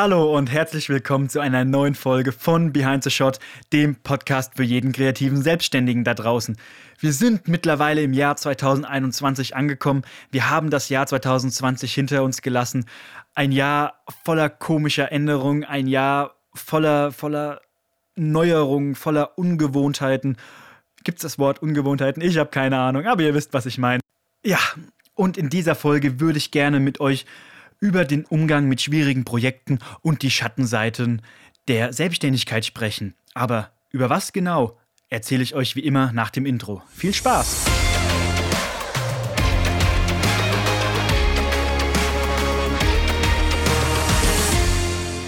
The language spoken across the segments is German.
Hallo und herzlich willkommen zu einer neuen Folge von Behind the Shot, dem Podcast für jeden kreativen Selbstständigen da draußen. Wir sind mittlerweile im Jahr 2021 angekommen. Wir haben das Jahr 2020 hinter uns gelassen. Ein Jahr voller komischer Änderungen, ein Jahr voller, voller Neuerungen, voller Ungewohntheiten. Gibt es das Wort Ungewohnheiten? Ich habe keine Ahnung, aber ihr wisst, was ich meine. Ja, und in dieser Folge würde ich gerne mit euch über den Umgang mit schwierigen Projekten und die Schattenseiten der Selbstständigkeit sprechen. Aber über was genau, erzähle ich euch wie immer nach dem Intro. Viel Spaß!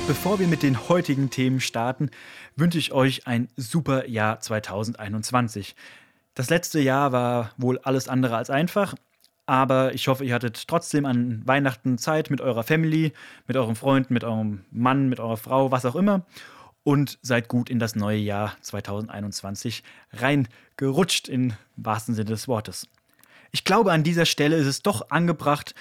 Bevor wir mit den heutigen Themen starten, wünsche ich euch ein super Jahr 2021. Das letzte Jahr war wohl alles andere als einfach, aber ich hoffe, ihr hattet trotzdem an Weihnachten Zeit mit eurer Family, mit euren Freunden, mit eurem Mann, mit eurer Frau, was auch immer. Und seid gut in das neue Jahr 2021 reingerutscht, im wahrsten Sinne des Wortes. Ich glaube, an dieser Stelle ist es doch angebracht,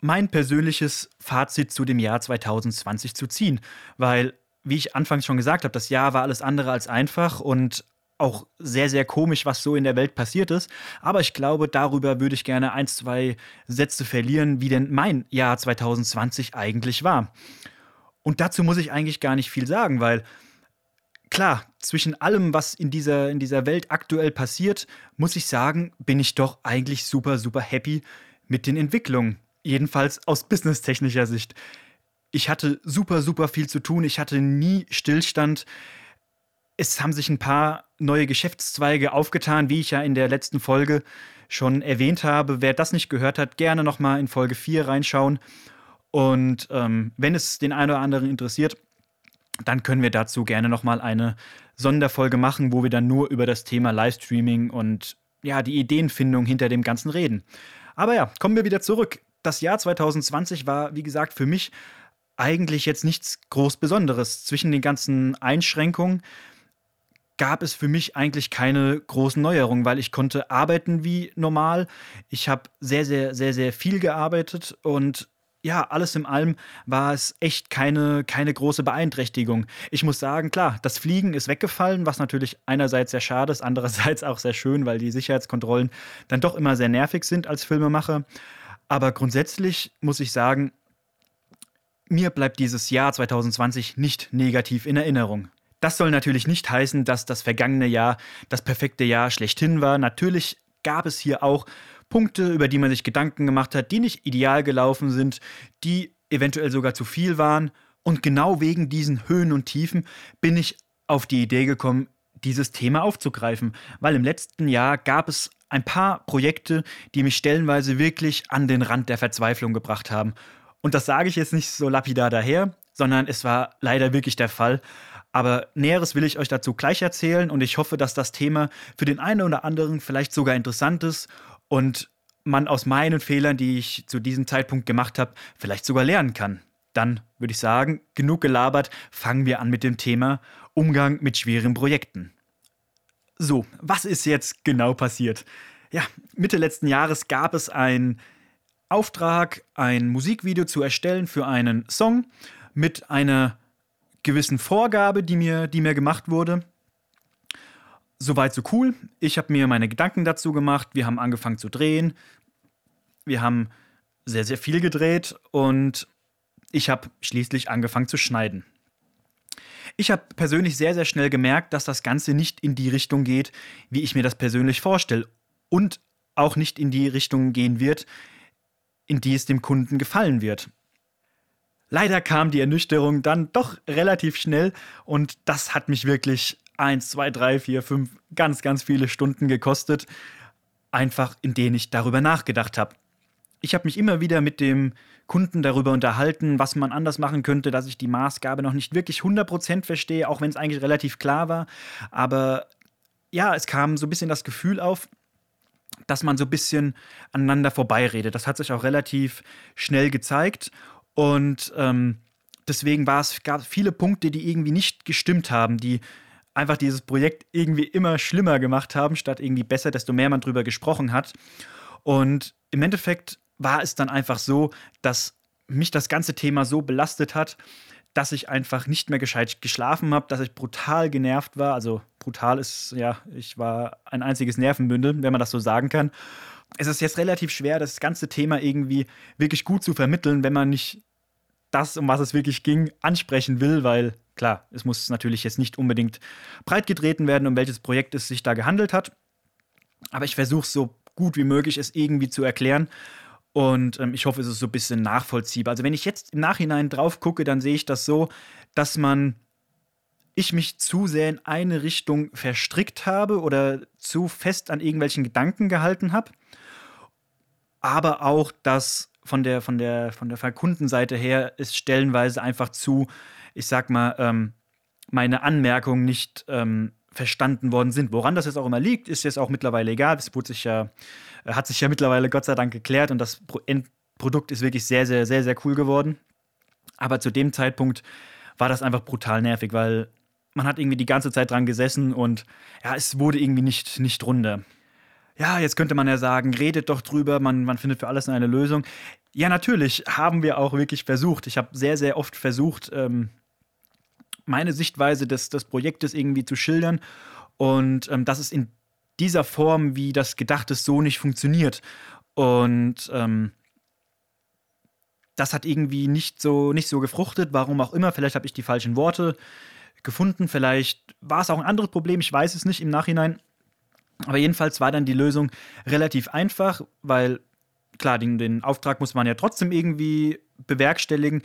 mein persönliches Fazit zu dem Jahr 2020 zu ziehen, weil, wie ich anfangs schon gesagt habe, das Jahr war alles andere als einfach und auch sehr, sehr komisch, was so in der Welt passiert ist. Aber ich glaube, darüber würde ich gerne ein, zwei Sätze verlieren, wie denn mein Jahr 2020 eigentlich war. Und dazu muss ich eigentlich gar nicht viel sagen, weil klar, zwischen allem, was in dieser, in dieser Welt aktuell passiert, muss ich sagen, bin ich doch eigentlich super, super happy mit den Entwicklungen. Jedenfalls aus businesstechnischer Sicht. Ich hatte super, super viel zu tun. Ich hatte nie Stillstand es haben sich ein paar neue Geschäftszweige aufgetan, wie ich ja in der letzten Folge schon erwähnt habe. Wer das nicht gehört hat, gerne nochmal in Folge 4 reinschauen. Und ähm, wenn es den einen oder anderen interessiert, dann können wir dazu gerne nochmal eine Sonderfolge machen, wo wir dann nur über das Thema Livestreaming und ja, die Ideenfindung hinter dem Ganzen reden. Aber ja, kommen wir wieder zurück. Das Jahr 2020 war, wie gesagt, für mich eigentlich jetzt nichts groß Besonderes. Zwischen den ganzen Einschränkungen gab es für mich eigentlich keine großen Neuerungen, weil ich konnte arbeiten wie normal. Ich habe sehr, sehr, sehr, sehr viel gearbeitet und ja, alles in allem war es echt keine, keine große Beeinträchtigung. Ich muss sagen, klar, das Fliegen ist weggefallen, was natürlich einerseits sehr schade ist, andererseits auch sehr schön, weil die Sicherheitskontrollen dann doch immer sehr nervig sind als Filmemacher. Aber grundsätzlich muss ich sagen, mir bleibt dieses Jahr 2020 nicht negativ in Erinnerung. Das soll natürlich nicht heißen, dass das vergangene Jahr das perfekte Jahr schlechthin war. Natürlich gab es hier auch Punkte, über die man sich Gedanken gemacht hat, die nicht ideal gelaufen sind, die eventuell sogar zu viel waren. Und genau wegen diesen Höhen und Tiefen bin ich auf die Idee gekommen, dieses Thema aufzugreifen, weil im letzten Jahr gab es ein paar Projekte, die mich stellenweise wirklich an den Rand der Verzweiflung gebracht haben. Und das sage ich jetzt nicht so lapidar daher, sondern es war leider wirklich der Fall. Aber Näheres will ich euch dazu gleich erzählen und ich hoffe, dass das Thema für den einen oder anderen vielleicht sogar interessant ist und man aus meinen Fehlern, die ich zu diesem Zeitpunkt gemacht habe, vielleicht sogar lernen kann. Dann würde ich sagen, genug gelabert, fangen wir an mit dem Thema Umgang mit schweren Projekten. So, was ist jetzt genau passiert? Ja, Mitte letzten Jahres gab es einen Auftrag, ein Musikvideo zu erstellen für einen Song mit einer gewissen Vorgabe, die mir, die mir gemacht wurde. Soweit so cool. Ich habe mir meine Gedanken dazu gemacht. Wir haben angefangen zu drehen. Wir haben sehr, sehr viel gedreht und ich habe schließlich angefangen zu schneiden. Ich habe persönlich sehr, sehr schnell gemerkt, dass das Ganze nicht in die Richtung geht, wie ich mir das persönlich vorstelle. Und auch nicht in die Richtung gehen wird, in die es dem Kunden gefallen wird. Leider kam die Ernüchterung dann doch relativ schnell und das hat mich wirklich 1, 2, 3, 4, 5 ganz, ganz viele Stunden gekostet, einfach in denen ich darüber nachgedacht habe. Ich habe mich immer wieder mit dem Kunden darüber unterhalten, was man anders machen könnte, dass ich die Maßgabe noch nicht wirklich 100% verstehe, auch wenn es eigentlich relativ klar war. Aber ja, es kam so ein bisschen das Gefühl auf, dass man so ein bisschen aneinander vorbeiredet. Das hat sich auch relativ schnell gezeigt. Und ähm, deswegen war es, gab viele Punkte, die irgendwie nicht gestimmt haben, die einfach dieses Projekt irgendwie immer schlimmer gemacht haben, statt irgendwie besser, desto mehr man drüber gesprochen hat. Und im Endeffekt war es dann einfach so, dass mich das ganze Thema so belastet hat, dass ich einfach nicht mehr gescheit geschlafen habe, dass ich brutal genervt war. Also brutal ist, ja, ich war ein einziges Nervenbündel, wenn man das so sagen kann. Es ist jetzt relativ schwer, das ganze Thema irgendwie wirklich gut zu vermitteln, wenn man nicht das, um was es wirklich ging, ansprechen will, weil klar, es muss natürlich jetzt nicht unbedingt breit getreten werden, um welches Projekt es sich da gehandelt hat. Aber ich versuche so gut wie möglich, es irgendwie zu erklären. Und ähm, ich hoffe, es ist so ein bisschen nachvollziehbar. Also wenn ich jetzt im Nachhinein drauf gucke, dann sehe ich das so, dass man ich mich zu sehr in eine Richtung verstrickt habe oder zu fest an irgendwelchen Gedanken gehalten habe. Aber auch, dass von der, von der, von der Kundenseite her ist stellenweise einfach zu, ich sag mal, ähm, meine Anmerkungen nicht ähm, verstanden worden sind. Woran das jetzt auch immer liegt, ist jetzt auch mittlerweile egal. Es wurde sich ja hat sich ja mittlerweile Gott sei Dank geklärt und das Endprodukt ist wirklich sehr, sehr, sehr, sehr cool geworden. Aber zu dem Zeitpunkt war das einfach brutal nervig, weil man hat irgendwie die ganze Zeit dran gesessen und ja, es wurde irgendwie nicht, nicht runter. Ja, jetzt könnte man ja sagen, redet doch drüber, man, man findet für alles eine Lösung. Ja, natürlich haben wir auch wirklich versucht. Ich habe sehr, sehr oft versucht, ähm, meine Sichtweise des, des Projektes irgendwie zu schildern. Und ähm, dass es in dieser Form, wie das gedacht ist, so nicht funktioniert. Und ähm, das hat irgendwie nicht so, nicht so gefruchtet, warum auch immer. Vielleicht habe ich die falschen Worte gefunden, vielleicht war es auch ein anderes Problem, ich weiß es nicht im Nachhinein. Aber jedenfalls war dann die Lösung relativ einfach, weil klar, den, den Auftrag muss man ja trotzdem irgendwie bewerkstelligen.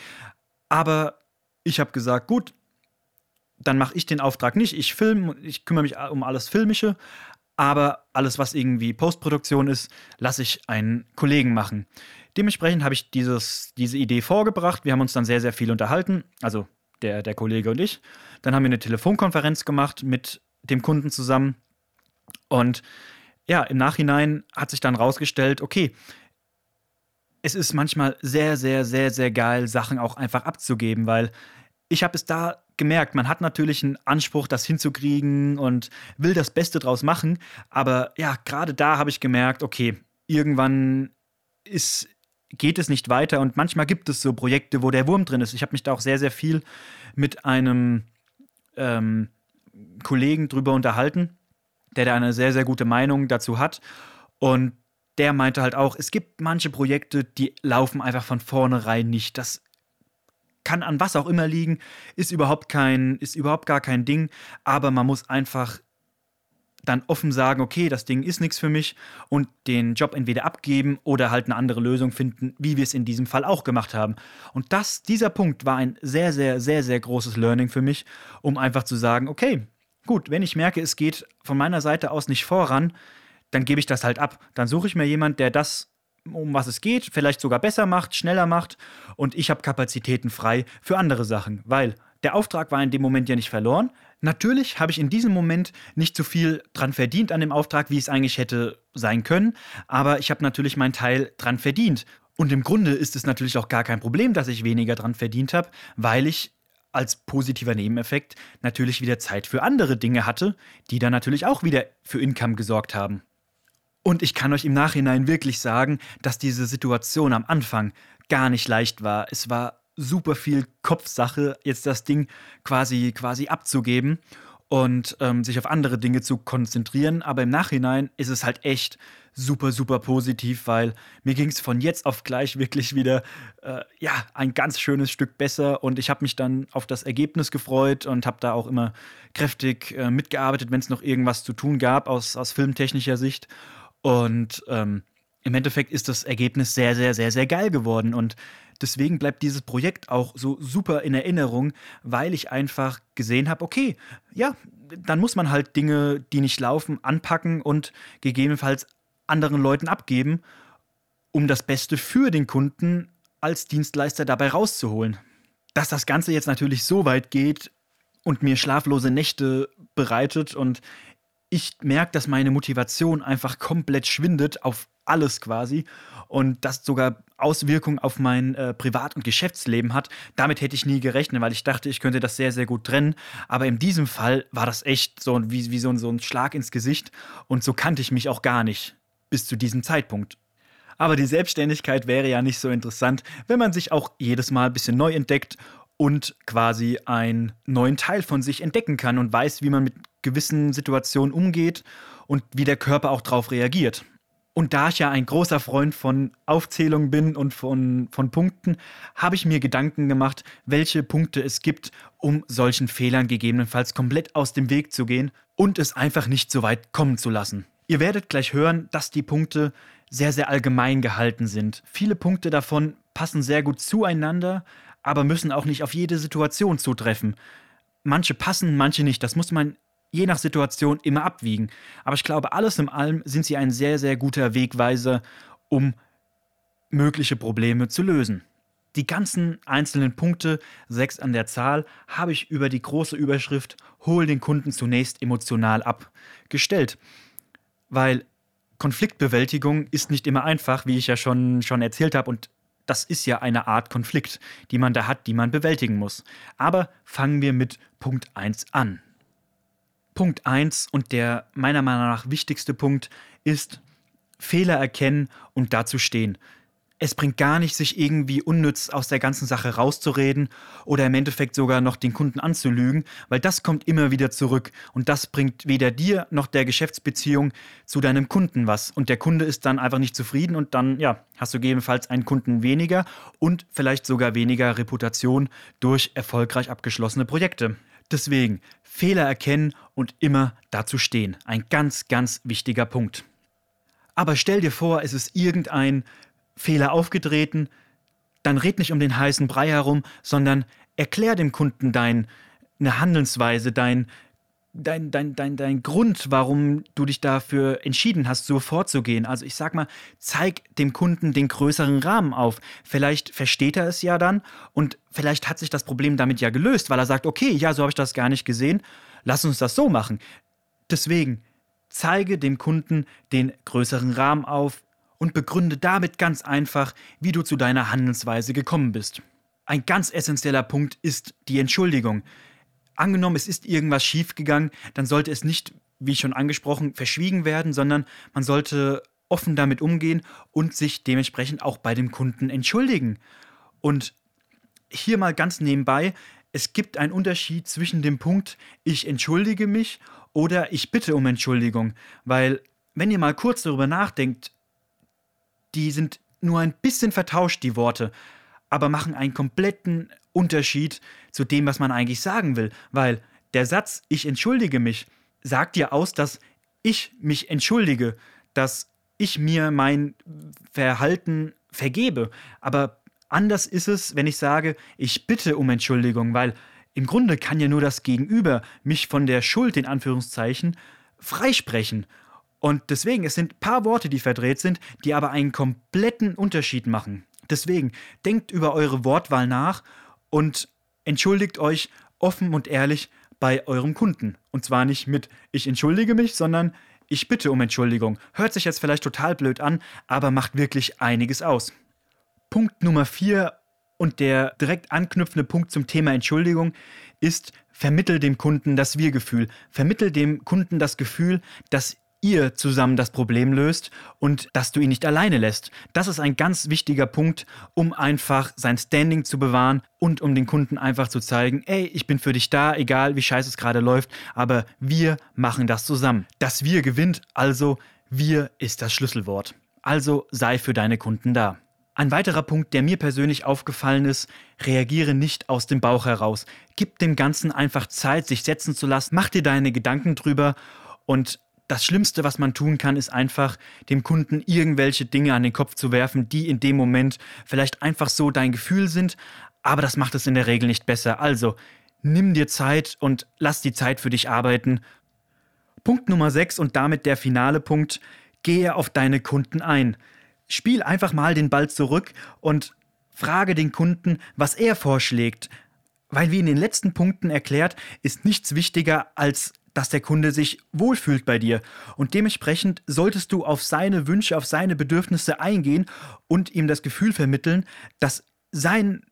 Aber ich habe gesagt, gut, dann mache ich den Auftrag nicht. Ich filme, ich kümmere mich um alles Filmische, aber alles, was irgendwie Postproduktion ist, lasse ich einen Kollegen machen. Dementsprechend habe ich dieses, diese Idee vorgebracht. Wir haben uns dann sehr, sehr viel unterhalten, also der, der Kollege und ich. Dann haben wir eine Telefonkonferenz gemacht mit dem Kunden zusammen. Und ja, im Nachhinein hat sich dann rausgestellt, okay, es ist manchmal sehr, sehr, sehr, sehr geil, Sachen auch einfach abzugeben, weil ich habe es da gemerkt, man hat natürlich einen Anspruch, das hinzukriegen und will das Beste draus machen. Aber ja, gerade da habe ich gemerkt, okay, irgendwann ist, geht es nicht weiter und manchmal gibt es so Projekte, wo der Wurm drin ist. Ich habe mich da auch sehr, sehr viel mit einem ähm, Kollegen drüber unterhalten, der da eine sehr, sehr gute Meinung dazu hat. Und der meinte halt auch, es gibt manche Projekte, die laufen einfach von vornherein nicht. Das kann an was auch immer liegen, ist überhaupt kein, ist überhaupt gar kein Ding, aber man muss einfach dann offen sagen, okay, das Ding ist nichts für mich und den Job entweder abgeben oder halt eine andere Lösung finden, wie wir es in diesem Fall auch gemacht haben. Und das, dieser Punkt war ein sehr, sehr, sehr, sehr großes Learning für mich, um einfach zu sagen, okay, gut, wenn ich merke, es geht von meiner Seite aus nicht voran, dann gebe ich das halt ab. Dann suche ich mir jemanden, der das um was es geht, vielleicht sogar besser macht, schneller macht und ich habe Kapazitäten frei für andere Sachen, weil der Auftrag war in dem Moment ja nicht verloren. Natürlich habe ich in diesem Moment nicht so viel dran verdient an dem Auftrag, wie es eigentlich hätte sein können, aber ich habe natürlich meinen Teil dran verdient. Und im Grunde ist es natürlich auch gar kein Problem, dass ich weniger dran verdient habe, weil ich als positiver Nebeneffekt natürlich wieder Zeit für andere Dinge hatte, die dann natürlich auch wieder für Income gesorgt haben. Und ich kann euch im Nachhinein wirklich sagen, dass diese Situation am Anfang gar nicht leicht war. Es war super viel Kopfsache, jetzt das Ding quasi, quasi abzugeben und ähm, sich auf andere Dinge zu konzentrieren. Aber im Nachhinein ist es halt echt super, super positiv, weil mir ging es von jetzt auf gleich wirklich wieder, äh, ja, ein ganz schönes Stück besser. Und ich habe mich dann auf das Ergebnis gefreut und habe da auch immer kräftig äh, mitgearbeitet, wenn es noch irgendwas zu tun gab aus, aus filmtechnischer Sicht. Und ähm, im Endeffekt ist das Ergebnis sehr, sehr, sehr, sehr geil geworden. Und deswegen bleibt dieses Projekt auch so super in Erinnerung, weil ich einfach gesehen habe, okay, ja, dann muss man halt Dinge, die nicht laufen, anpacken und gegebenenfalls anderen Leuten abgeben, um das Beste für den Kunden als Dienstleister dabei rauszuholen. Dass das Ganze jetzt natürlich so weit geht und mir schlaflose Nächte bereitet und ich merke, dass meine Motivation einfach komplett schwindet auf alles quasi und das sogar Auswirkungen auf mein äh, Privat- und Geschäftsleben hat. Damit hätte ich nie gerechnet, weil ich dachte, ich könnte das sehr, sehr gut trennen. Aber in diesem Fall war das echt so wie, wie so, so ein Schlag ins Gesicht und so kannte ich mich auch gar nicht bis zu diesem Zeitpunkt. Aber die Selbstständigkeit wäre ja nicht so interessant, wenn man sich auch jedes Mal ein bisschen neu entdeckt und quasi einen neuen Teil von sich entdecken kann und weiß, wie man mit gewissen Situationen umgeht und wie der Körper auch darauf reagiert. Und da ich ja ein großer Freund von Aufzählungen bin und von, von Punkten, habe ich mir Gedanken gemacht, welche Punkte es gibt, um solchen Fehlern gegebenenfalls komplett aus dem Weg zu gehen und es einfach nicht so weit kommen zu lassen. Ihr werdet gleich hören, dass die Punkte sehr, sehr allgemein gehalten sind. Viele Punkte davon passen sehr gut zueinander, aber müssen auch nicht auf jede Situation zutreffen. Manche passen, manche nicht. Das muss man je nach Situation immer abwiegen. Aber ich glaube, alles in allem sind sie ein sehr, sehr guter Wegweiser, um mögliche Probleme zu lösen. Die ganzen einzelnen Punkte, sechs an der Zahl, habe ich über die große Überschrift Hol den Kunden zunächst emotional ab gestellt. Weil Konfliktbewältigung ist nicht immer einfach, wie ich ja schon, schon erzählt habe, und das ist ja eine Art Konflikt, die man da hat, die man bewältigen muss. Aber fangen wir mit Punkt 1 an. Punkt 1 und der meiner Meinung nach wichtigste Punkt ist Fehler erkennen und dazu stehen. Es bringt gar nicht, sich irgendwie unnütz aus der ganzen Sache rauszureden oder im Endeffekt sogar noch den Kunden anzulügen, weil das kommt immer wieder zurück und das bringt weder dir noch der Geschäftsbeziehung zu deinem Kunden was. Und der Kunde ist dann einfach nicht zufrieden und dann, ja, hast du gegebenenfalls einen Kunden weniger und vielleicht sogar weniger Reputation durch erfolgreich abgeschlossene Projekte. Deswegen Fehler erkennen und immer dazu stehen. Ein ganz, ganz wichtiger Punkt. Aber stell dir vor, es ist irgendein Fehler aufgetreten, dann red nicht um den heißen Brei herum, sondern erklär dem Kunden deine Handelsweise, dein, dein, dein, dein, dein Grund, warum du dich dafür entschieden hast, so vorzugehen. Also ich sag mal, zeig dem Kunden den größeren Rahmen auf. Vielleicht versteht er es ja dann und vielleicht hat sich das Problem damit ja gelöst, weil er sagt, okay, ja, so habe ich das gar nicht gesehen, lass uns das so machen. Deswegen, zeige dem Kunden den größeren Rahmen auf und begründe damit ganz einfach, wie du zu deiner Handelsweise gekommen bist. Ein ganz essentieller Punkt ist die Entschuldigung angenommen, es ist irgendwas schiefgegangen, dann sollte es nicht, wie schon angesprochen, verschwiegen werden, sondern man sollte offen damit umgehen und sich dementsprechend auch bei dem Kunden entschuldigen. Und hier mal ganz nebenbei, es gibt einen Unterschied zwischen dem Punkt, ich entschuldige mich oder ich bitte um Entschuldigung, weil wenn ihr mal kurz darüber nachdenkt, die sind nur ein bisschen vertauscht, die Worte, aber machen einen kompletten Unterschied zu dem, was man eigentlich sagen will. Weil der Satz, ich entschuldige mich, sagt dir aus, dass ich mich entschuldige, dass ich mir mein Verhalten vergebe. Aber anders ist es, wenn ich sage, ich bitte um Entschuldigung, weil im Grunde kann ja nur das Gegenüber mich von der Schuld in Anführungszeichen freisprechen. Und deswegen, es sind ein paar Worte, die verdreht sind, die aber einen kompletten Unterschied machen. Deswegen, denkt über eure Wortwahl nach und entschuldigt euch offen und ehrlich bei eurem Kunden. Und zwar nicht mit ich entschuldige mich, sondern ich bitte um Entschuldigung. Hört sich jetzt vielleicht total blöd an, aber macht wirklich einiges aus. Punkt Nummer 4 und der direkt anknüpfende Punkt zum Thema Entschuldigung ist, vermittel dem Kunden das Wir-Gefühl. Vermittel dem Kunden das Gefühl, dass ihr zusammen das Problem löst und dass du ihn nicht alleine lässt. Das ist ein ganz wichtiger Punkt, um einfach sein Standing zu bewahren und um den Kunden einfach zu zeigen, ey, ich bin für dich da, egal wie scheiße es gerade läuft, aber wir machen das zusammen. Das Wir gewinnt, also wir ist das Schlüsselwort. Also sei für deine Kunden da. Ein weiterer Punkt, der mir persönlich aufgefallen ist, reagiere nicht aus dem Bauch heraus. Gib dem Ganzen einfach Zeit, sich setzen zu lassen, mach dir deine Gedanken drüber und das Schlimmste, was man tun kann, ist einfach dem Kunden irgendwelche Dinge an den Kopf zu werfen, die in dem Moment vielleicht einfach so dein Gefühl sind, aber das macht es in der Regel nicht besser. Also, nimm dir Zeit und lass die Zeit für dich arbeiten. Punkt Nummer 6 und damit der finale Punkt, gehe auf deine Kunden ein. Spiel einfach mal den Ball zurück und frage den Kunden, was er vorschlägt. Weil wie in den letzten Punkten erklärt, ist nichts wichtiger als dass der Kunde sich wohlfühlt bei dir. Und dementsprechend solltest du auf seine Wünsche, auf seine Bedürfnisse eingehen und ihm das Gefühl vermitteln, dass sein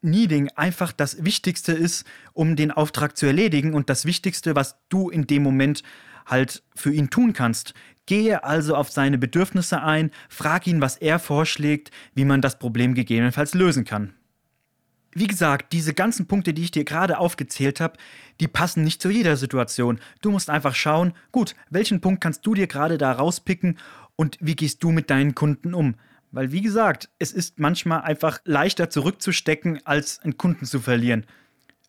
Needing einfach das Wichtigste ist, um den Auftrag zu erledigen und das Wichtigste, was du in dem Moment halt für ihn tun kannst. Gehe also auf seine Bedürfnisse ein, frag ihn, was er vorschlägt, wie man das Problem gegebenenfalls lösen kann. Wie gesagt, diese ganzen Punkte, die ich dir gerade aufgezählt habe, die passen nicht zu jeder Situation. Du musst einfach schauen, gut, welchen Punkt kannst du dir gerade da rauspicken und wie gehst du mit deinen Kunden um? Weil, wie gesagt, es ist manchmal einfach leichter zurückzustecken, als einen Kunden zu verlieren.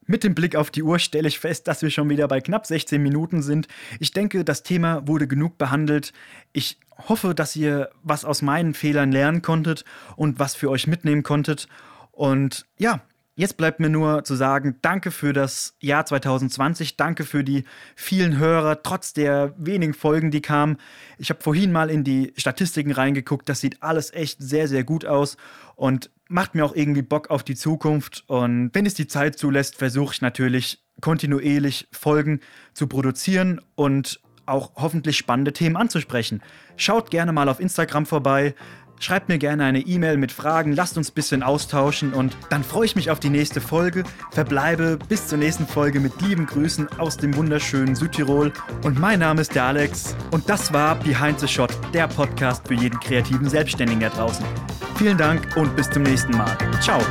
Mit dem Blick auf die Uhr stelle ich fest, dass wir schon wieder bei knapp 16 Minuten sind. Ich denke, das Thema wurde genug behandelt. Ich hoffe, dass ihr was aus meinen Fehlern lernen konntet und was für euch mitnehmen konntet. Und ja, Jetzt bleibt mir nur zu sagen, danke für das Jahr 2020, danke für die vielen Hörer, trotz der wenigen Folgen, die kamen. Ich habe vorhin mal in die Statistiken reingeguckt, das sieht alles echt sehr, sehr gut aus und macht mir auch irgendwie Bock auf die Zukunft. Und wenn es die Zeit zulässt, versuche ich natürlich kontinuierlich Folgen zu produzieren und auch hoffentlich spannende Themen anzusprechen. Schaut gerne mal auf Instagram vorbei. Schreibt mir gerne eine E-Mail mit Fragen, lasst uns ein bisschen austauschen und dann freue ich mich auf die nächste Folge. Verbleibe bis zur nächsten Folge mit lieben Grüßen aus dem wunderschönen Südtirol. Und mein Name ist der Alex und das war Behind the Shot, der Podcast für jeden kreativen Selbstständigen da draußen. Vielen Dank und bis zum nächsten Mal. Ciao.